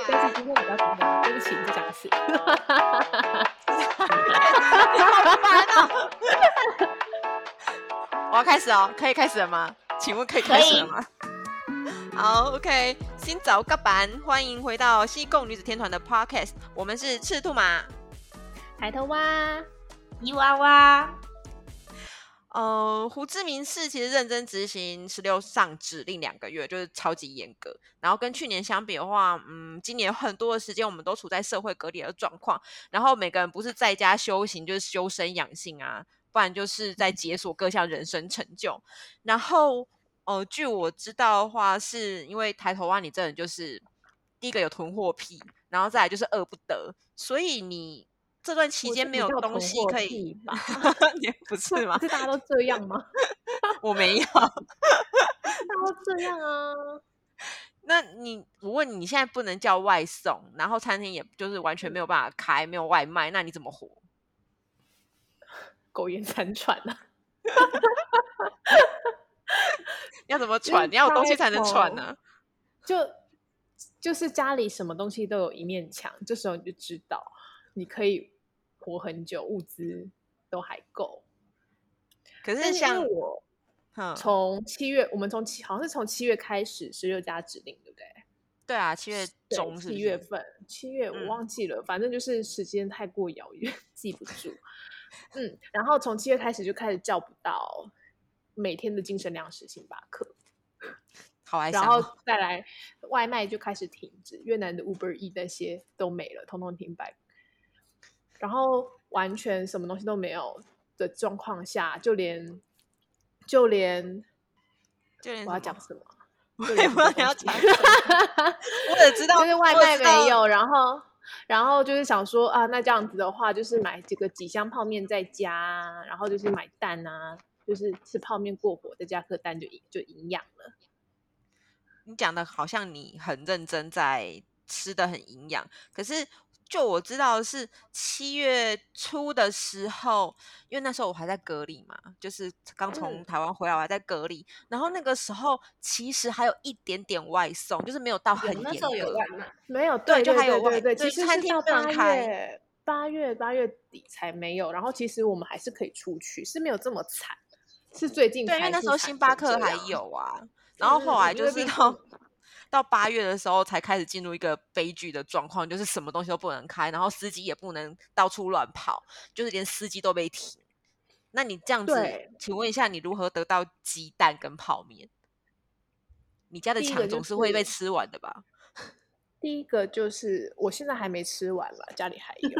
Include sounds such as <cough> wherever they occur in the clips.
次，但是今天比较紧张，对不起，再讲一次。你好烦哦！我要开始哦，可以开始了吗？请问可以开始了吗？好，OK，新早个版，欢迎回到西贡女子天团的 Podcast，我们是赤兔马、海头蛙、泥娃娃。呃，胡志明市其实认真执行十六上指令两个月，就是超级严格。然后跟去年相比的话，嗯，今年很多的时间我们都处在社会隔离的状况。然后每个人不是在家修行，就是修身养性啊，不然就是在解锁各项人生成就。然后，呃，据我知道的话，是因为抬头蛙，你这人就是第一个有囤货癖，然后再来就是饿不得，所以你。这段期间没有东西可以吧？<laughs> 也不是 <laughs> 吗？是大家都这样吗？我没有，<laughs> 大家都这样啊。那你，我问你，你现在不能叫外送，然后餐厅也就是完全没有办法开，没有外卖，那你怎么活？苟延残喘啊！要怎么喘？你要有东西才能喘呢、啊？就就是家里什么东西都有一面墙，这时候你就知道你可以。活很久，物资都还够。可是像我，从七月，我们从七好像是从七月开始十六加指令，对不对？对啊，七月中是七月份，七月我忘记了，嗯、反正就是时间太过遥远，记不住。嗯，然后从七月开始就开始叫不到每天的精神粮食星巴克，<laughs> 好爱，然后再来外卖就开始停止，越南的 Uber E 那些都没了，通通停摆。然后完全什么东西都没有的状况下，就连就连就连我要讲什么？我也不知道你要讲什么。我也知道，就是外卖没有，然后然后就是想说啊，那这样子的话，就是买这个几箱泡面在家，然后就是买蛋啊，就是吃泡面过火，再加颗蛋就就营养了。你讲的好像你很认真在吃的很营养，可是。就我知道是七月初的时候，因为那时候我还在隔离嘛，就是刚从台湾回来，我还在隔离。嗯、然后那个时候其实还有一点点外送，就是没有到很严格。那时候有外卖，没有对，对，对，对，对，就还有外对，对，其实餐厅不能开。八月八月底才没有，然后其实我们还是可以出去，是没有这么惨。是最近对，因为那时候星巴克还有啊，然后后来就是到。到八月的时候才开始进入一个悲剧的状况，就是什么东西都不能开，然后司机也不能到处乱跑，就是连司机都被停。那你这样子，请问一下，你如何得到鸡蛋跟泡面？你家的墙总是会被吃完的吧？<laughs> 第一个就是我现在还没吃完了，家里还有，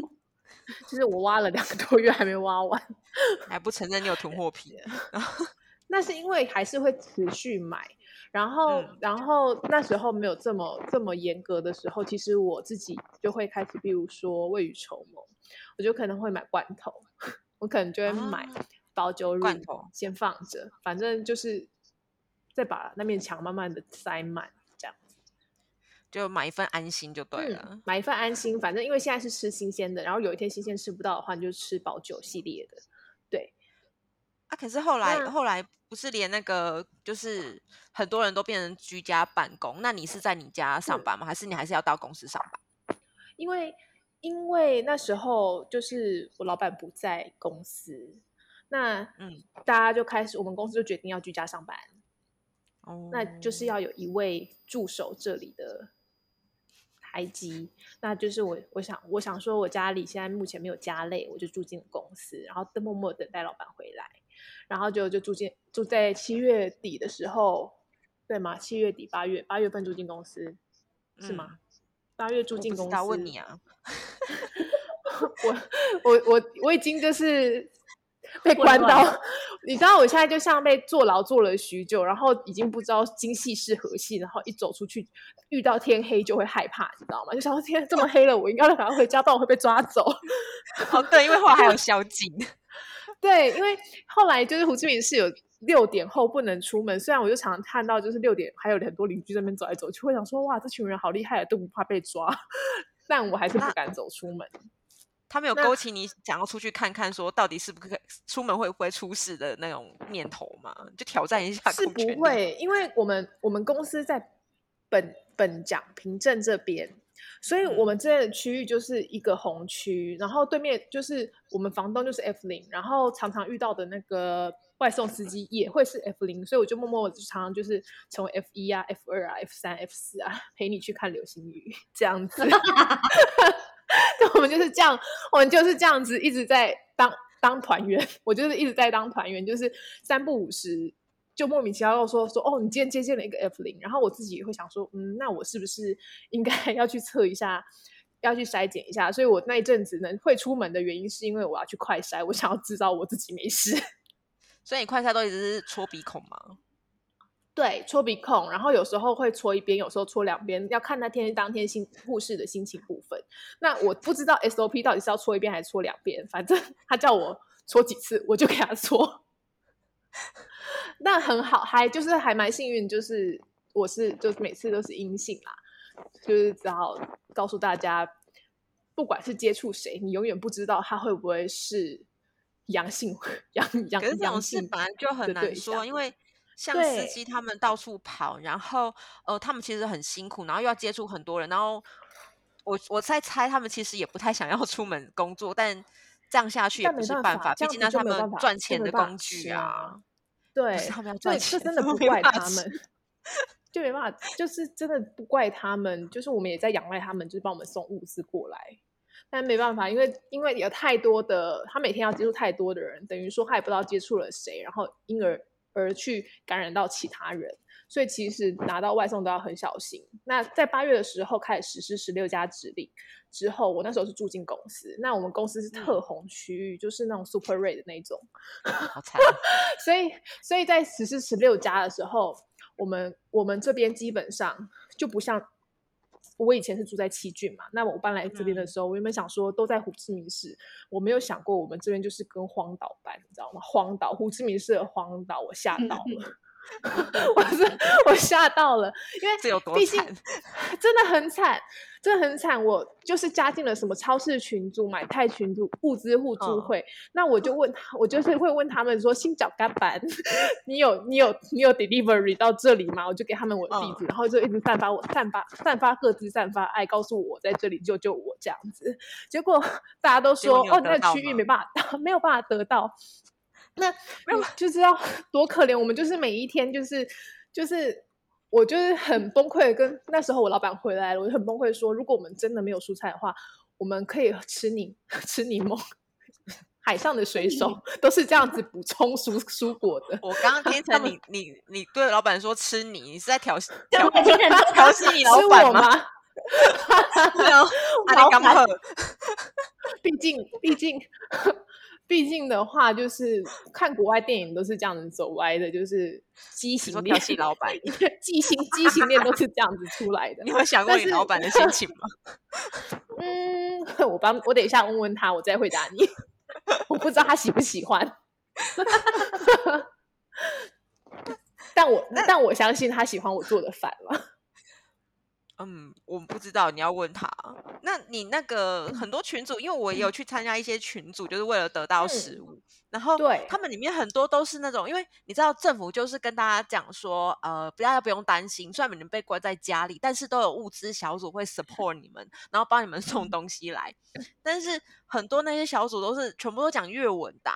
<laughs> 就是我挖了两个多月还没挖完，还不承认你有囤货癖。<laughs> 那是因为还是会持续买。然后，嗯、然后那时候没有这么这么严格的时候，其实我自己就会开始，比如说未雨绸缪，我就可能会买罐头，<laughs> 我可能就会买保酒乳罐头，先放着，反正就是再把那面墙慢慢的塞满，这样子，就买一份安心就对了，嗯，买一份安心，反正因为现在是吃新鲜的，然后有一天新鲜吃不到的话，你就吃保酒系列的，对。啊，可是后来后来。不是连那个，就是很多人都变成居家办公。那你是在你家上班吗？还是你还是要到公司上班？因为因为那时候就是我老板不在公司，那嗯，大家就开始，我们公司就决定要居家上班。哦，那就是要有一位驻守这里的台机。那就是我，我想，我想说，我家里现在目前没有家累，我就住进了公司，然后默默等待老板回来。然后就就住进住在七月底的时候，对吗？七月底八月八月份住进公司，是吗？嗯、八月住进公司。我问你啊，<laughs> 我我我我已经就是 <laughs> 被关到，你知道我现在就像被坐牢坐了许久，然后已经不知道今夕是何夕，然后一走出去遇到天黑就会害怕，你知道吗？就想说天这么黑了，我应该赶快回家，不然我会被抓走。<laughs> 哦，对，因为后来还有宵禁。对，因为后来就是胡志明市有六点后不能出门，虽然我就常常看到就是六点还有很多邻居在那边走来走去，会想说哇，这群人好厉害，都不怕被抓，<laughs> 但我还是不敢走出门。他没有勾起你想要出去看看，说到底是不是出门会不会出事的那种念头嘛？就挑战一下。是不会，因为我们我们公司在本本讲凭证这边，所以我们这边的区域就是一个红区，然后对面就是我们房东就是 F 零，然后常常遇到的那个外送司机也会是 F 零，所以我就默默常常就是成为 F 一啊、F 二啊、F 三、F 四啊，陪你去看流星雨这样子。我们就是这样，我们就是这样子一直在当当团员，我就是一直在当团员，就是三不五时。就莫名其妙说说哦，你今天接见了一个 F 零，然后我自己也会想说，嗯，那我是不是应该 <laughs> 要去测一下，要去筛检一下？所以我那一阵子能会出门的原因，是因为我要去快筛，我想要知道我自己没事。<laughs> 所以你快筛都一直是戳鼻孔吗？对，戳鼻孔，然后有时候会戳一边，有时候戳两边，要看那天当天心护士的心情部分。那我不知道 SOP 到底是要戳一边还是戳两边，反正他叫我戳几次，我就给他戳。<laughs> 那很好，还就是还蛮幸运，就是我是就是每次都是阴性啦，就是只好告诉大家，不管是接触谁，你永远不知道他会不会是阳性，阳阳可是阳性本来就很难说，因为像司机他们到处跑，然后呃他们其实很辛苦，然后又要接触很多人，然后我我在猜他们其实也不太想要出门工作，但这样下去也不是办法，毕竟那是他们赚钱的工具啊。对，这这真的不怪他们，<laughs> 就没办法，就是真的不怪他们，就是我们也在仰赖他们，就是帮我们送物资过来，但没办法，因为因为有太多的，他每天要接触太多的人，等于说他也不知道接触了谁，然后因而而去感染到其他人。所以其实拿到外送都要很小心。那在八月的时候开始实施十六加指令之后，我那时候是住进公司。那我们公司是特红区域，嗯、就是那种 super red 的那种。好惨。<laughs> 所以，所以在十四十六家的时候，我们我们这边基本上就不像我以前是住在七郡嘛。那我搬来这边的时候，嗯、我原本想说都在胡志明市，我没有想过我们这边就是跟荒岛般，你知道吗？荒岛，胡志明市的荒岛，我吓到了。嗯 <laughs> 我是我吓到了，因为毕竟 <laughs> 真的很惨，真的很惨。我就是加进了什么超市群组、买菜群组、物资互助会。哦、那我就问他，我就是会问他们说：“新脚干板，<laughs> 你有你有你有 delivery 到这里吗？”我就给他们我的地址，哦、然后就一直散发我散发散发各自散发爱，告诉我在这里救救我这样子。结果 <laughs> 大家都说：“哦，那个区域没办法，没有办法得到。”那没有就知道多可怜，我们就是每一天就是就是我就是很崩溃，跟那时候我老板回来了，我就很崩溃说，如果我们真的没有蔬菜的话，我们可以吃柠 <laughs> 吃柠檬，海上的水手 <laughs> 都是这样子补充蔬 <laughs> 蔬果的。我刚刚听成你你你对老板说吃你，你是在调戏调调戏你老板吗？没有，阿刚赫，毕竟毕竟。毕竟的话，就是看国外电影都是这样子走歪的，就是畸形恋。调戏 <laughs> 老板，畸形畸形恋都是这样子出来的。<laughs> 你有想过你老板的心情吗？<laughs> 嗯，我帮我等一下问问他，我再回答你。我不知道他喜不喜欢，但我但我相信他喜欢我做的饭了。嗯，我不知道，你要问他。那你那个很多群组，因为我也有去参加一些群组，就是为了得到食物。嗯、然后，对，他们里面很多都是那种，因为你知道政府就是跟大家讲说，呃，不要不用担心，虽然你们被关在家里，但是都有物资小组会 support 你们，然后帮你们送东西来。但是很多那些小组都是全部都讲粤文的，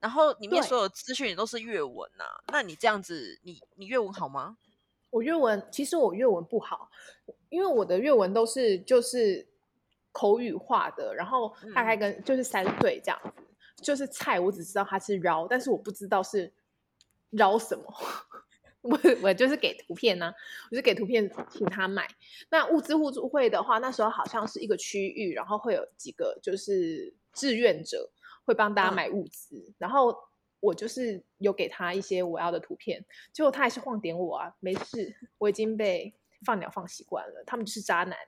然后里面所有资讯也都是粤文呐、啊。那你这样子，你你粤文好吗？我粤文其实我粤文不好。因为我的越文都是就是口语化的，然后大概跟就是三岁这样就是菜我只知道它是饶，但是我不知道是饶什么。<laughs> 我我就是给图片呢、啊，我就给图片请他买。那物资互助会的话，那时候好像是一个区域，然后会有几个就是志愿者会帮大家买物资，嗯、然后我就是有给他一些我要的图片，结果他还是晃点我啊，没事，我已经被。放鸟放习惯了，他们 <laughs> 就是渣男。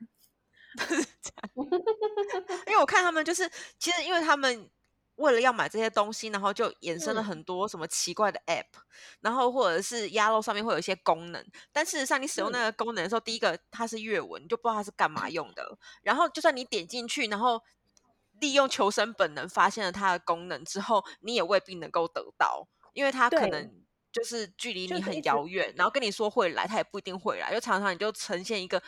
因为我看他们就是，其实因为他们为了要买这些东西，然后就衍生了很多什么奇怪的 app，、嗯、然后或者是 Yellow 上面会有一些功能，但事实上你使用那个功能的时候，嗯、第一个它是越文，你就不知道它是干嘛用的。然后就算你点进去，然后利用求生本能发现了它的功能之后，你也未必能够得到，因为它可能。就是距离你很遥远，然后跟你说会来，他也不一定会来，就常常你就呈现一个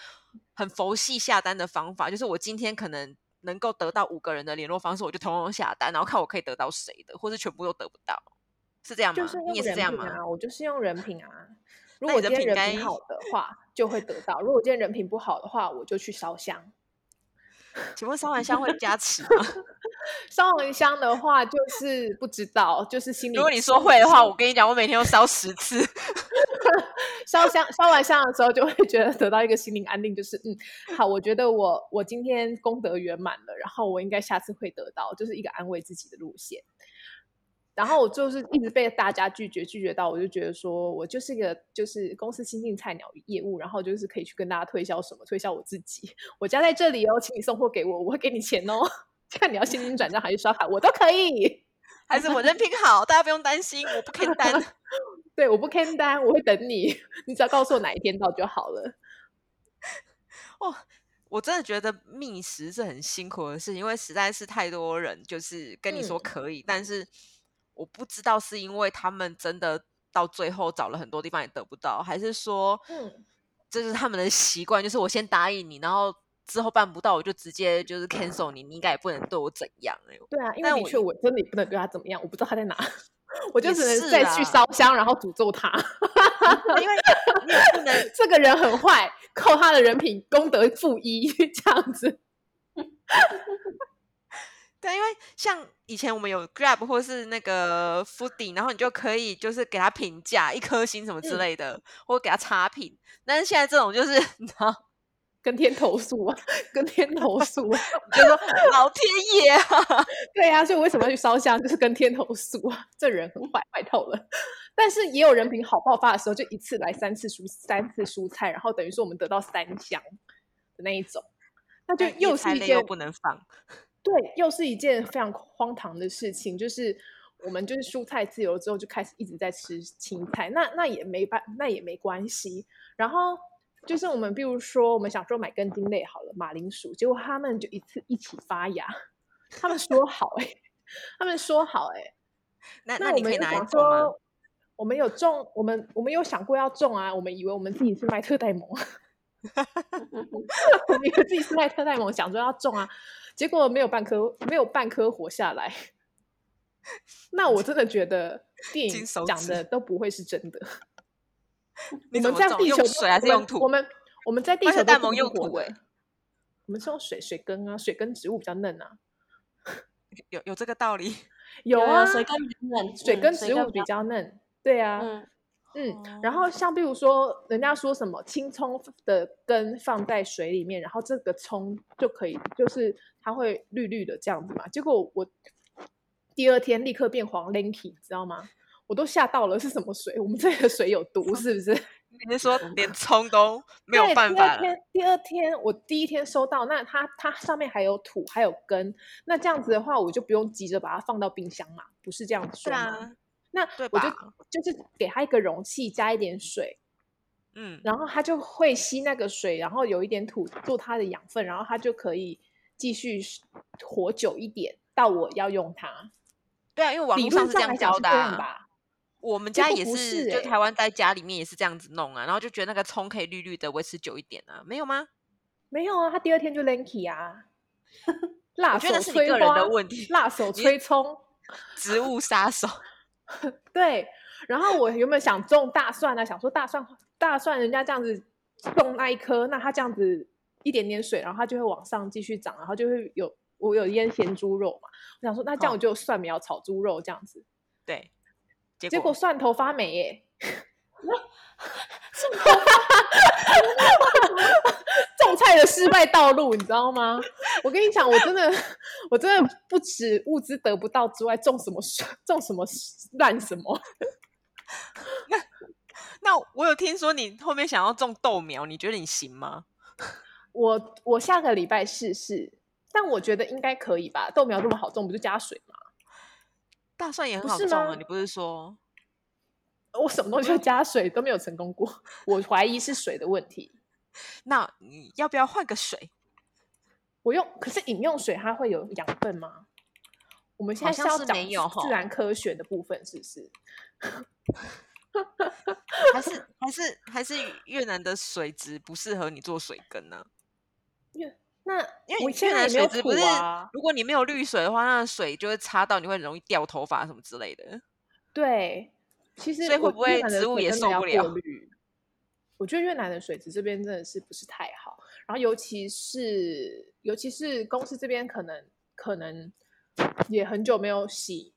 很很佛系下单的方法，就是我今天可能能够得到五个人的联络方式，我就通通下单，然后看我可以得到谁的，或是全部都得不到，是这样吗？就是你也是这样吗？我就是用人品啊。如果今天人品好的话，就会得到；如果今天人品不好的话，我就去烧香。请问烧完香会加持吗？<laughs> 烧完香的话，就是不知道，就是心里。如果你说会的话，我跟你讲，我每天都烧十次。<laughs> 烧香烧完香的时候，就会觉得得到一个心灵安定，就是嗯，好，我觉得我我今天功德圆满了，然后我应该下次会得到，就是一个安慰自己的路线。然后我就是一直被大家拒绝，拒绝到我就觉得说我就是一个就是公司新进菜鸟业务，然后就是可以去跟大家推销什么，推销我自己。我家在这里哦，请你送货给我，我会给你钱哦。<laughs> 看你要现金转账还是刷卡，我都可以。<laughs> 还是我人品好，大家不用担心，我不坑单。<laughs> 对，我不坑单，我会等你，你只要告诉我哪一天到就好了。哦，我真的觉得觅食是很辛苦的事，因为实在是太多人就是跟你说可以，嗯、但是。我不知道是因为他们真的到最后找了很多地方也得不到，还是说，嗯，这是他们的习惯，就是我先答应你，然后之后办不到，我就直接就是 cancel 你，你应该也不能对我怎样哎。对啊，因为的确我真的也不能对他怎么样，我不知道他在哪，<laughs> 我就只能再去烧香，然后诅咒他，因为你不能 <laughs> 这个人很坏，扣他的人品功德负一 <laughs> 这样子。对，因为像以前我们有 Grab 或是那个 Foodie，然后你就可以就是给他评价一颗星什么之类的，嗯、或者给他差评。但是现在这种就是 <laughs> 你知道，跟天投诉啊，跟天投诉，<laughs> 就说 <laughs> 老天爷啊，对啊，所以我为什么要去烧香？就是跟天投诉啊，这人很坏，坏透了。但是也有人品好爆发的时候，就一次来三次蔬三次蔬菜，然后等于说我们得到三箱的那一种，那就又是一件又不能放。对，又是一件非常荒唐的事情，就是我们就是蔬菜自由之后就开始一直在吃青菜，那那也没办，那也没关系。然后就是我们比如说，我们想说买根茎类好了，马铃薯，结果他们就一次一起发芽，他们说好哎、欸，<laughs> 他们说好哎、欸，那那我们就想说，我们有种，我们我们有想过要种啊，我们以为我们自己是麦特戴蒙，<laughs> 我们以为自己是麦特戴蒙，想说要种啊。结果没有半颗，没有半颗活下来。<laughs> 那我真的觉得电影 <laughs> 讲的都不会是真的。你们在地球水还是用土？我们我们在地球都用土哎。我们是用水水根啊，水根植物比较嫩啊。有有这个道理？有啊，水根嫩，水根植物比较嫩。对啊。嗯，然后像比如说，人家说什么青葱的根放在水里面，然后这个葱就可以，就是它会绿绿的这样子嘛。结果我第二天立刻变黄 linky，知道吗？我都吓到了，是什么水？我们这个水有毒 <laughs> 是不是？<laughs> 你是说 <laughs> 连葱都没有办法？第二天，第二天我第一天收到，那它它上面还有土，还有根，那这样子的话，我就不用急着把它放到冰箱嘛？不是这样子说吗？那我就就是给他一个容器，加一点水，嗯，然后它就会吸那个水，然后有一点土做它的养分，然后它就可以继续活久一点，到我要用它。对啊，因为网络上是这样教的啊，吧？我们家也是，就台湾在家里面也是这样子弄啊，然后就觉得那个葱可以绿绿的维持久一点啊，没有吗？没有啊，他第二天就 lanky 啊，<laughs> 辣手吹花的问题，辣手催葱，植物杀手。<laughs> 对，然后我原本想种大蒜呢，想说大蒜大蒜人家这样子种那一颗，那它这样子一点点水，然后它就会往上继续长，然后就会有我有腌咸猪肉嘛，我想说那这样我就有蒜苗炒猪肉这样子，对，结果，结果蒜头发霉耶，<laughs> <laughs> <laughs> 种菜的失败道路，你知道吗？我跟你讲，我真的，我真的不止物资得不到之外，种什么种什么烂什么。那那我有听说你后面想要种豆苗，你觉得你行吗？<laughs> 我我下个礼拜试试，但我觉得应该可以吧。豆苗这么好种，不就加水吗？大蒜也很好种啊，你不是说？我什么东西都加水都没有成功过，我怀疑是水的问题。<laughs> 那你要不要换个水？我用，可是饮用水它会有养分吗？我们现在是要讲自然科学的部分，是不是？还是还是还是越南的水质不适合你做水耕呢？<laughs> 越那因为越南水质不是，如果你没有滤水的话，那水就会擦到，你会容易掉头发什么之类的。对，其实所以会不会植物也受不了？我觉得越南的水质这边真的是不是太好，然后尤其是尤其是公司这边可能可能也很久没有洗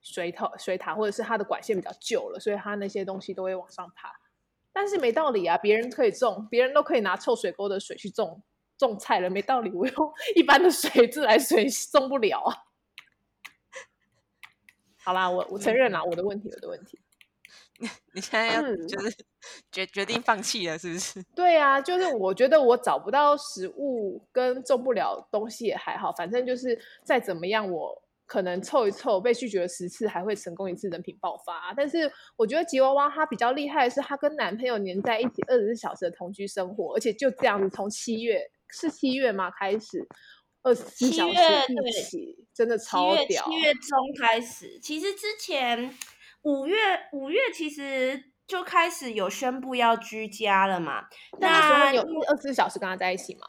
水塔水塔，或者是它的管线比较旧了，所以它那些东西都会往上爬。但是没道理啊，别人可以种，别人都可以拿臭水沟的水去种。种菜了没道理，我用 <laughs> 一般的水自来水种不了啊。<laughs> 好啦，我我承认啦，我的问题，我的问题。<laughs> 你现在要就是决决定放弃了，是不是？<laughs> 对啊，就是我觉得我找不到食物跟种不了东西也还好，反正就是再怎么样，我可能凑一凑被拒绝了十次，还会成功一次，人品爆发。但是我觉得吉娃娃它比较厉害的是，它跟男朋友黏在一起二十四小时的同居生活，而且就这样子从七月。是七月吗？开始二十四小时一起，真的超屌。七月中开始，其实之前五月五月其实就开始有宣布要居家了嘛。那有二十四小时跟他在一起吗？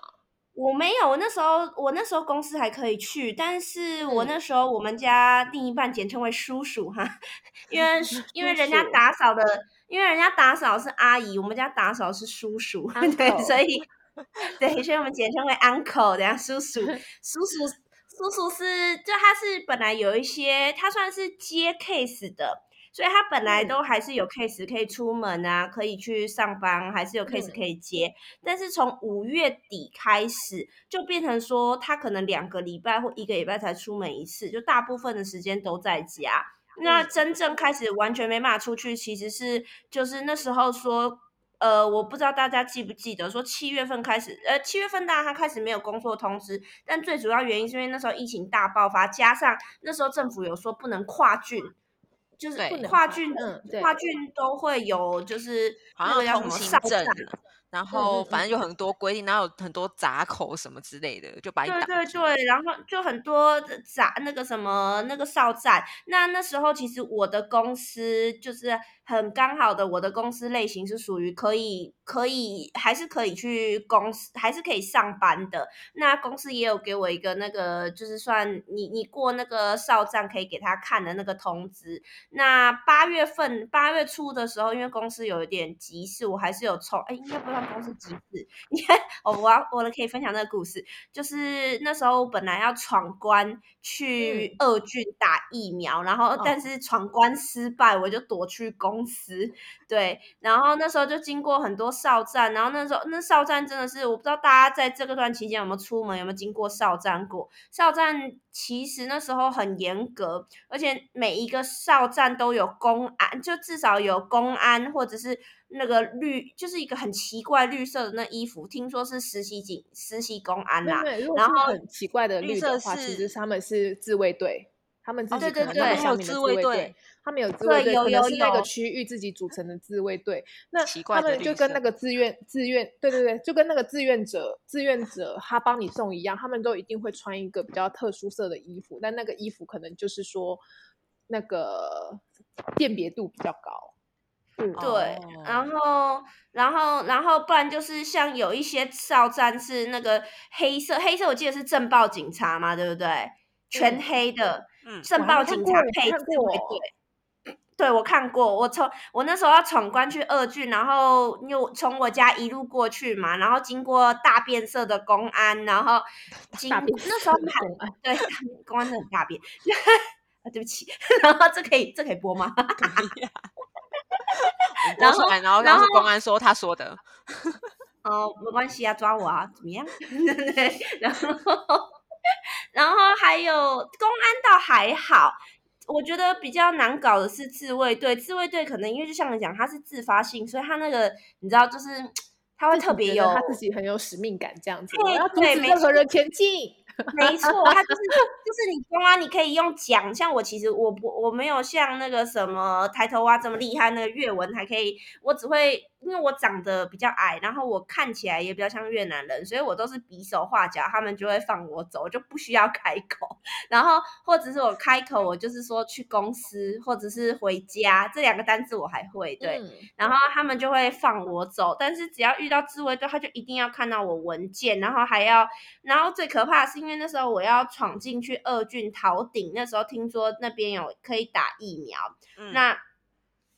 我没有，我那时候我那时候公司还可以去，但是我那时候我们家另一半简称为叔叔哈，因为 <laughs> 因为人家打扫的，因为人家打扫是阿姨，我们家打扫是叔叔，<laughs> 对，所以。对，所以我们简称为 uncle，等下叔叔，<laughs> 叔叔，叔叔是，就他是本来有一些，他算是接 case 的，所以他本来都还是有 case 可以出门啊，可以去上班，还是有 case 可以接。嗯、但是从五月底开始，就变成说他可能两个礼拜或一个礼拜才出门一次，就大部分的时间都在家。那真正开始完全没办法出去，其实是就是那时候说。呃，我不知道大家记不记得，说七月份开始，呃，七月份当然他开始没有工作通知，但最主要原因是因为那时候疫情大爆发，加上那时候政府有说不能跨郡，就是跨郡，跨郡都会有，就是好像叫什么上站。然后反正有很多规定，然后有很多闸口什么之类的，就把你。对对对，然后就很多闸那个什么那个哨站。那那时候其实我的公司就是很刚好的，我的公司类型是属于可以可以还是可以去公司还是可以上班的。那公司也有给我一个那个就是算你你过那个哨站可以给他看的那个通知。那八月份八月初的时候，因为公司有一点急事，我还是有抽哎，应该不知道。公司急事，你看，我我要我可以分享那个故事，就是那时候本来要闯关去二郡打疫苗，嗯、然后但是闯关失败，我就躲去公司。对，然后那时候就经过很多哨站，然后那时候那哨站真的是，我不知道大家在这个段期间有没有出门，有没有经过哨站过？哨站其实那时候很严格，而且每一个哨站都有公安，就至少有公安或者是。那个绿就是一个很奇怪绿色的那衣服，听说是实习警、实习公安啦、啊。然后很奇怪的绿色的话，其实他们是自卫队，他们自己可能他们下面的自卫队，他们有自卫队，可能是那个区域自己组成的自卫队。那他们就跟那个志愿志愿，对对对，就跟那个志愿者志愿者他帮你送一样，他们都一定会穿一个比较特殊色的衣服，但那个衣服可能就是说那个辨别度比较高。对，然后，然后，然后，不然就是像有一些哨站是那个黑色，黑色我记得是正报警察嘛，对不对？全黑的，嗯，镇暴警察配自卫队。对，我看过，我从我那时候要闯关去二郡，然后又从我家一路过去嘛，然后经过大变色的公安，然后 <laughs> 经那时候还对公安真的很大变 <laughs> 啊，对不起，<laughs> 然后这可以这可以播吗？然后，然后，然后公安说他说的，哦，没关系啊，抓我啊，怎么样？对，然后，然后还有公安倒还好，我觉得比较难搞的是自卫队，自卫队可能因为就像你讲，他是自发性，所以他那个你知道，就是他会特别有他自己很有使命感这样子，我要阻止任何人前进。没错，他就是就是你公安，你可以用讲，像我其实我不我没有像那个什么抬头蛙这么厉害，那个粤文还可以，我只会因为我长得比较矮，然后我看起来也比较像越南人，所以我都是比手画脚，他们就会放我走，就不需要开口。<laughs> 然后或者是我开口，我就是说去公司或者是回家这两个单字我还会对，嗯、然后他们就会放我走。但是只要遇到自卫队，他就一定要看到我文件，然后还要，然后最可怕的是因为那时候我要闯进去二郡桃顶，那时候听说那边有可以打疫苗，嗯、那。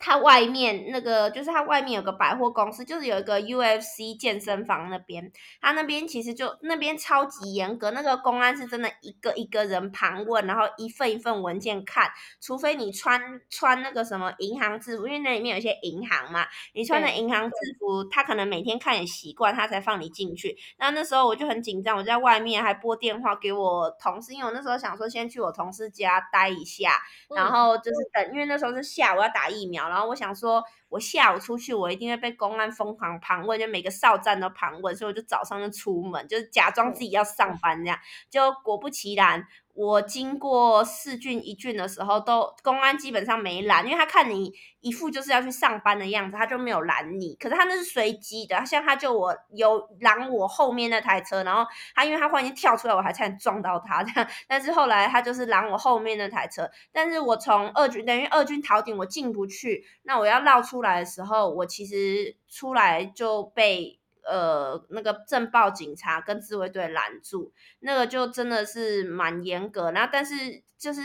它外面那个就是它外面有个百货公司，就是有一个 UFC 健身房那边，它那边其实就那边超级严格，那个公安是真的一个一个人盘问，然后一份一份文件看，除非你穿穿那个什么银行制服，因为那里面有一些银行嘛，你穿的银行制服，他可能每天看也习惯，他才放你进去。那那时候我就很紧张，我在外面还拨电话给我同事，因为我那时候想说先去我同事家待一下，然后就是等，因为那时候是下午要打疫苗。然后我想说，我下午出去，我一定会被公安疯狂盘问，就每个哨站都盘问，所以我就早上就出门，就是假装自己要上班这样，就果不其然。我经过四郡一郡的时候，都公安基本上没拦，因为他看你一副就是要去上班的样子，他就没有拦你。可是他那是随机的，像他就我有拦我后面那台车，然后他因为他忽然间跳出来，我还差点撞到他这样。但是后来他就是拦我后面那台车，但是我从二郡等于二军逃顶我进不去，那我要绕出来的时候，我其实出来就被。呃，那个镇暴警察跟自卫队拦住，那个就真的是蛮严格。那，但是就是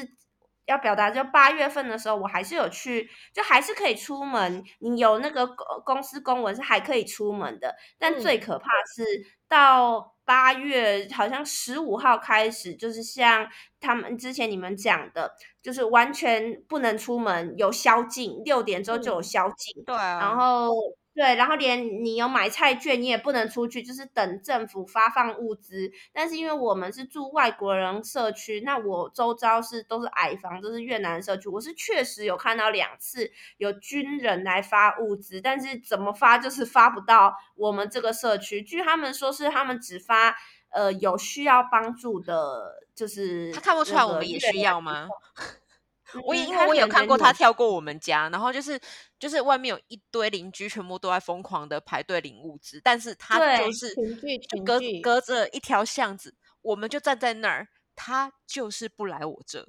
要表达，就八月份的时候，我还是有去，就还是可以出门。你有那个公公司公文是还可以出门的。但最可怕是到八月，好像十五号开始，就是像他们之前你们讲的，就是完全不能出门，有宵禁，六点之后就有宵禁。对啊，然后。对，然后连你有买菜券，你也不能出去，就是等政府发放物资。但是因为我们是住外国人社区，那我周遭是都是矮房，都是越南社区。我是确实有看到两次有军人来发物资，但是怎么发就是发不到我们这个社区。据他们说，是他们只发呃有需要帮助的，就是他看不出来我们也需要吗？我也因为我有看过他跳过我们家，然后就是就是外面有一堆邻居，全部都在疯狂的排队领物资，但是他就是就隔隔着一条巷子，我们就站在那儿，他就是不来我这。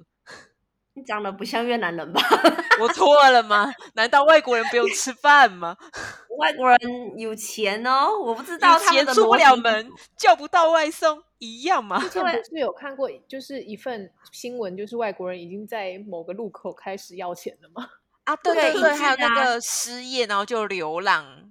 你长得不像越南人吧？<laughs> 我错了吗？难道外国人不用吃饭吗？<laughs> 外国人有钱哦，我不知道他们的出不了门，叫不到外送一样吗？之前不是有看过，就是一份新闻，就是外国人已经在某个路口开始要钱了吗？啊，对对对，还有那个失业，然后就流浪。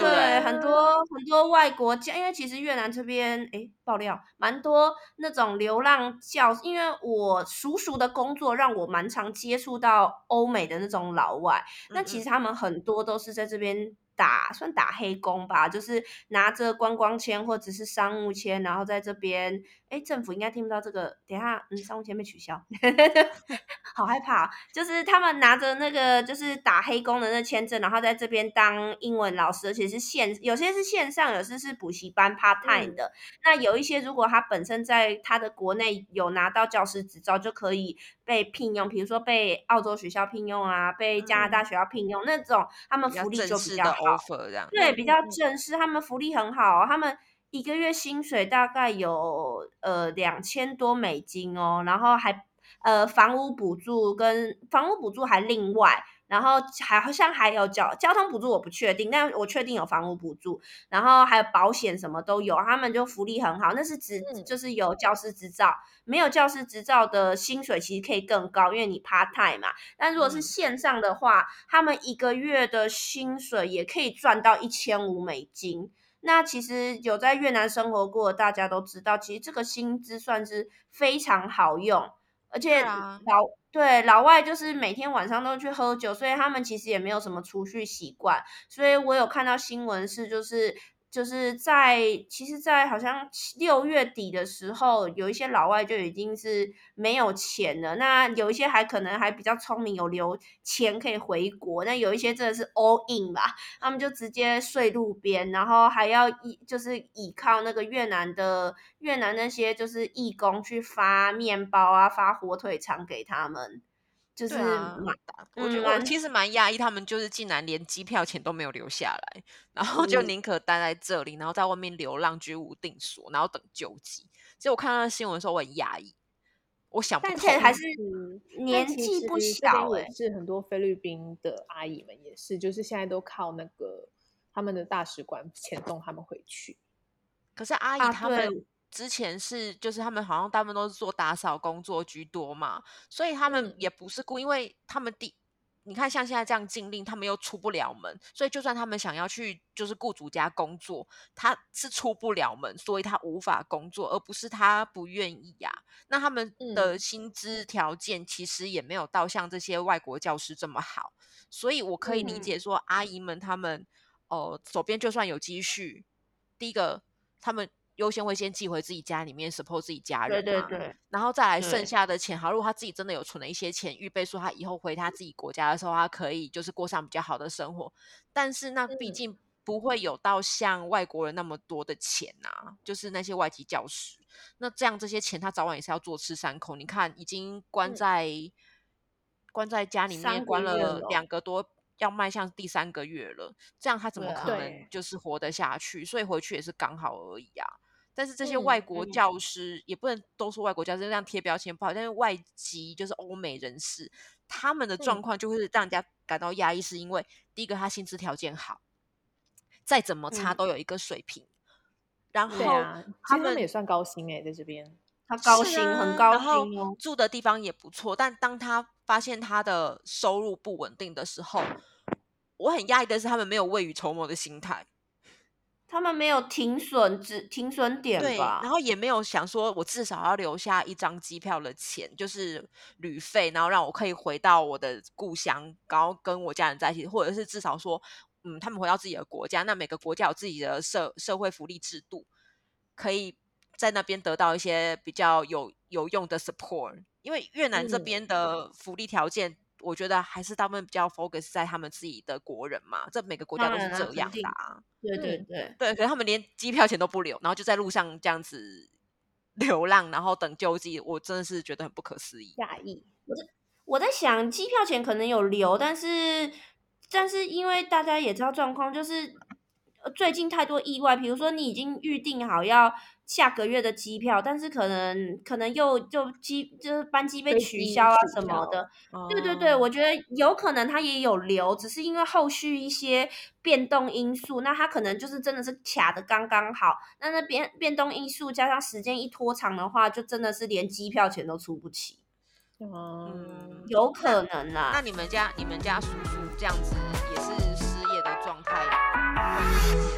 对，对，很多很多外国教，因为其实越南这边，哎，爆料蛮多那种流浪教，因为我叔叔的工作让我蛮常接触到欧美的那种老外，那其实他们很多都是在这边。打算打黑工吧，就是拿着观光签或者是商务签，然后在这边，哎，政府应该听不到这个。等一下，嗯，商务签被取消，<laughs> 好害怕。就是他们拿着那个就是打黑工的那签证，然后在这边当英文老师，而且是线，有些是线上，有些是补习班 part time 的。嗯、那有一些如果他本身在他的国内有拿到教师执照，就可以被聘用，比如说被澳洲学校聘用啊，被加拿大学校聘用、嗯、那种，他们福利就比较好。对，比较正式，他们福利很好，他们一个月薪水大概有呃两千多美金哦，然后还呃房屋补助跟房屋补助还另外。然后还好像还有交交通补助，我不确定，但我确定有房屋补助，然后还有保险什么都有，他们就福利很好。那是指就是有教师执照，没有教师执照的薪水其实可以更高，因为你 part time 嘛。但如果是线上的话，他们一个月的薪水也可以赚到一千五美金。那其实有在越南生活过大家都知道，其实这个薪资算是非常好用，而且老。对，老外就是每天晚上都去喝酒，所以他们其实也没有什么储蓄习惯。所以我有看到新闻是，就是。就是在其实，在好像六月底的时候，有一些老外就已经是没有钱了。那有一些还可能还比较聪明，有留钱可以回国。那有一些真的是 all in 吧，他们就直接睡路边，然后还要依就是依靠那个越南的越南那些就是义工去发面包啊，发火腿肠给他们。就是蛮大。我觉得我其实蛮压抑，他们就是竟然连机票钱都没有留下来，然后就宁可待在这里，然后在外面流浪，居无定所，然后等救济。其实我看到新闻的时候，我很压抑。我想不通，但还是年纪不小哎、欸，是很多菲律宾的阿姨们也是，就是现在都靠那个他们的大使馆遣送他们回去。可是阿姨他们之前是，就是他们好像大部分都是做打扫工作居多嘛，所以他们也不是故意，因为他们第。你看，像现在这样禁令，他们又出不了门，所以就算他们想要去，就是雇主家工作，他是出不了门，所以他无法工作，而不是他不愿意呀、啊。那他们的薪资条件其实也没有到像这些外国教师这么好，所以我可以理解说，阿姨们他们哦、呃，手边就算有积蓄，第一个他们。优先会先寄回自己家里面，support 自己家人，对对对，然后再来剩下的钱。好，如果他自己真的有存了一些钱，预备说他以后回他自己国家的时候，他可以就是过上比较好的生活。但是那毕竟不会有到像外国人那么多的钱啊，就是那些外籍教师。那这样这些钱他早晚也是要坐吃山空。你看，已经关在、嗯、关在家里面关了两个多，要迈向第三个月了，这样他怎么可能就是活得下去？所以回去也是刚好而已啊。但是这些外国教师、嗯、也不能都说外国教师这样贴标签不好，但是外籍就是欧美人士，他们的状况就会让人家感到压抑，是因为、嗯、第一个他薪资条件好，再怎么差都有一个水平，嗯、然后他们、啊、他们也算高薪哎、欸，在这边。他高薪、啊、很高薪哦，住的地方也不错，但当他发现他的收入不稳定的时候，我很压抑的是他们没有未雨绸缪的心态。他们没有停损，止停损点吧，对，然后也没有想说，我至少要留下一张机票的钱，就是旅费，然后让我可以回到我的故乡，然后跟我家人在一起，或者是至少说，嗯，他们回到自己的国家，那每个国家有自己的社社会福利制度，可以在那边得到一些比较有有用的 support，因为越南这边的福利条件。嗯我觉得还是他们比较 focus 在他们自己的国人嘛，这每个国家都是这样的对对对对，可是他们连机票钱都不留，然后就在路上这样子 <laughs> 流浪，然后等救济，我真的是觉得很不可思议。讶异，我在我在想，机票钱可能有留，但是但是因为大家也知道状况，就是最近太多意外，比如说你已经预定好要。下个月的机票，但是可能可能又就机就是班机被取消啊什么的。对对对，我觉得有可能他也有留，只是因为后续一些变动因素，那他可能就是真的是卡的刚刚好。那那变变动因素加上时间一拖长的话，就真的是连机票钱都出不起。嗯，有可能啊。那你们家你们家叔叔这样子也是失业的状态。